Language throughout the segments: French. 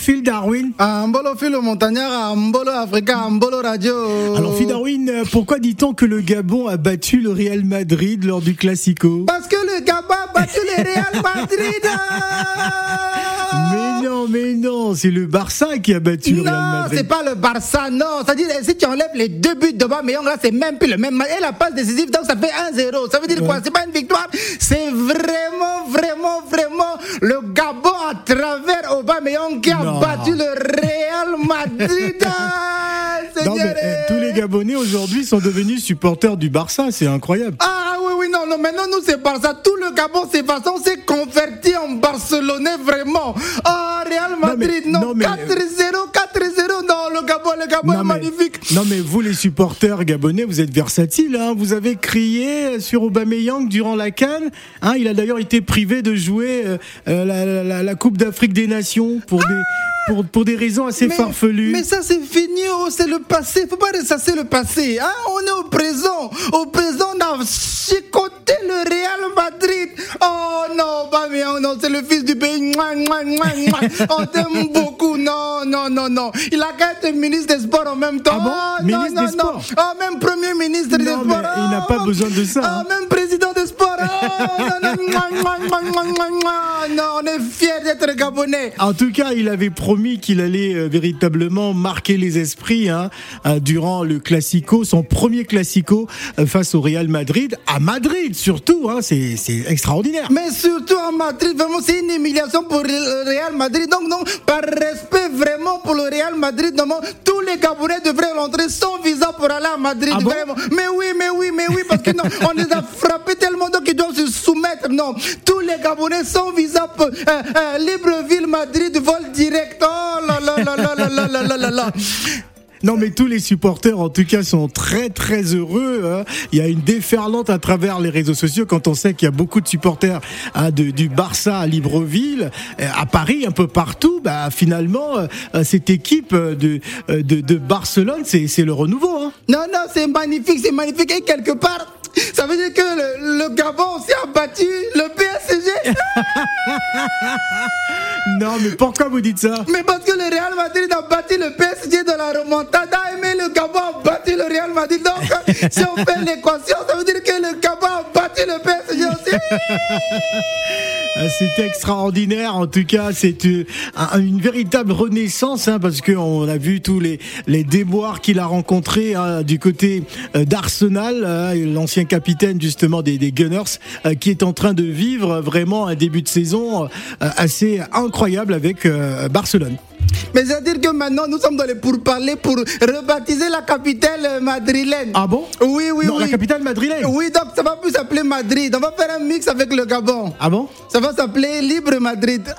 Phil Darwin. Ambolo Philo Montagnard, Ambolo Africa, Ambolo Radio. Alors Phil Darwin, euh, pourquoi dit-on que le Gabon a battu le Real Madrid lors du Classico? Parce que le Gabon a battu le Real Madrid. Mais non, mais non, c'est le Barça qui a battu le Real Non, Madrid. c'est pas le Barça, non. C'est-à-dire, si tu enlèves les deux buts de Aubameyang, là, c'est même plus le même match. Et la passe décisive, donc ça fait 1-0. Ça veut dire quoi? C'est pas une victoire. C'est vraiment, vraiment, vraiment le Gabon à qui a Non. battu le Real Madrid. Non, mais, Seigneur. euh, tous les Gabonais aujourd'hui sont devenus supporters du Barça, c'est incroyable. Ah oui, oui, non, non, maintenant nous c'est Barça. Tout le Gabon, c'est façon, s'est converti en Barcelonais vraiment. Ah, Real mais- Madrid, non, non, mais- 4-0, 4-0, non, le Gabon, le Gabon est magnifique. Non mais vous les supporters gabonais, vous êtes versatiles. Hein, vous avez crié sur Aubameyang durant la Cannes. Hein, il a d'ailleurs été privé de jouer euh, euh, la, la- la- Coupe d'Afrique des Nations pour des pour, pour des raisons assez farfelues. mais ça c'est fini, oh, c'est le passé. Faut pas ressasser le passé. Hein? On est au présent. Au présent, on a chicoté le Real Madrid. Oh non, oh, non, c'est le fils du pays. Mouah, mouah, mouah, mouah. On t'aime beaucoup. Non, non, non, non. Il a qu'à être ministre des Sports en même temps. Ah bon? Oh, Ministre non, des non, non. Sports? Oh, même premier ministre des Non, Sports. il n'a pas Oh, besoin de ça, Ah, hein. même président des Sports. Oh, non, non. Non, on est fiers d'être Gabonais. En tout cas, il avait promis qu'il allait euh, véritablement marquer les esprits hein, euh, durant le Classico, son premier Classico euh, face au Real Madrid, à Madrid surtout. Hein, c'est extraordinaire. Mais surtout en Madrid, vraiment, c'est une humiliation pour le Real Madrid. Donc, non, par respect vraiment pour le Real Madrid, non, tous les Gabonais devraient rentrer sans visa pour aller à Madrid. Ah bon? vraiment. Mais oui, mais oui, mais oui, parce que non, on les a frappés tellement donc ils doivent se soumettre. Non, tous les Gabonais sans visa pour euh, euh, Libreville, Madrid, vol direct. Oh là là là là là là là là là. Non, mais tous les supporters, en tout cas, sont très très heureux. hein. Il y a une déferlante à travers les réseaux sociaux quand on sait qu'il y a beaucoup de supporters hein, de- du Barça à Libreville, euh, à Paris, un peu partout. Bah, finalement, euh, cette équipe euh, de, euh, de, de Barcelone, c'est le renouveau. Hein. Non, non, c'est magnifique, c'est magnifique. Et quelque part, ça veut dire que le, le Gabon aussi a battu le PSG. Non, mais pourquoi vous dites ça? Mais parce que le Real Madrid a battu le PSG de la remontada, mais le Gabon battu le Real Madrid. Donc, si on fait l'équation, ça veut dire que le Gabon a battu le PSG aussi. Ah, C'est extraordinaire, en tout cas, c'est euh, un- une véritable renaissance, hein, parce qu'on a vu tous les, déboires qu'il a rencontrés hein, du côté euh, d'Arsenal, hein, l'ancien capitaine justement des, Gunners, euh, qui est en train de vivre vraiment un début de saison assez incroyable avec Barcelone. Mais c'est-à-dire que maintenant, nous sommes dans les pourparlers pour rebaptiser la capitale euh, madrilène. Ah bon? Oui, oui, Non, oui. la capitale madrilène Oui, donc ça va plus s'appeler Madrid. On va faire un mix avec le Gabon. Ah bon? Ça va s'appeler Libre Madrid.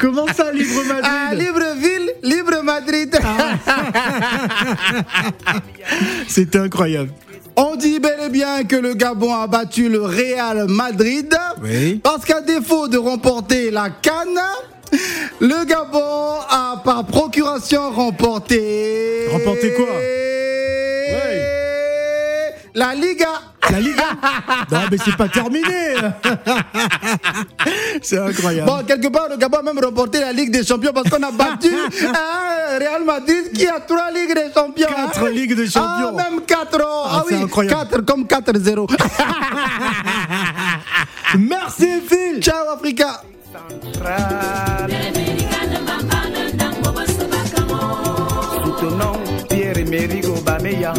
Comment ça, Libre Madrid? Ah, Libreville, Libre Madrid. C'est incroyable. On dit bel et bien que le Gabon a battu le Real Madrid. Oui. Parce qu'à défaut de remporter la Cannes, le Gabon a par procuration remporté. Remporté quoi? La Liga. La Ligue Non, mais c'est pas terminé C'est incroyable. Bon, quelque part, le Gabon a même remporté la Ligue des Champions parce qu'on a battu un Real Madrid qui a trois Ligues des Champions. Quatre hein. Ligues des Champions. Ah, même quatre. oh. Ah, Ah, oui, incroyable. 4 comme 4-0. Merci Phil Ciao, Africa. Soutenons Pierre-Emerick Aubameyang.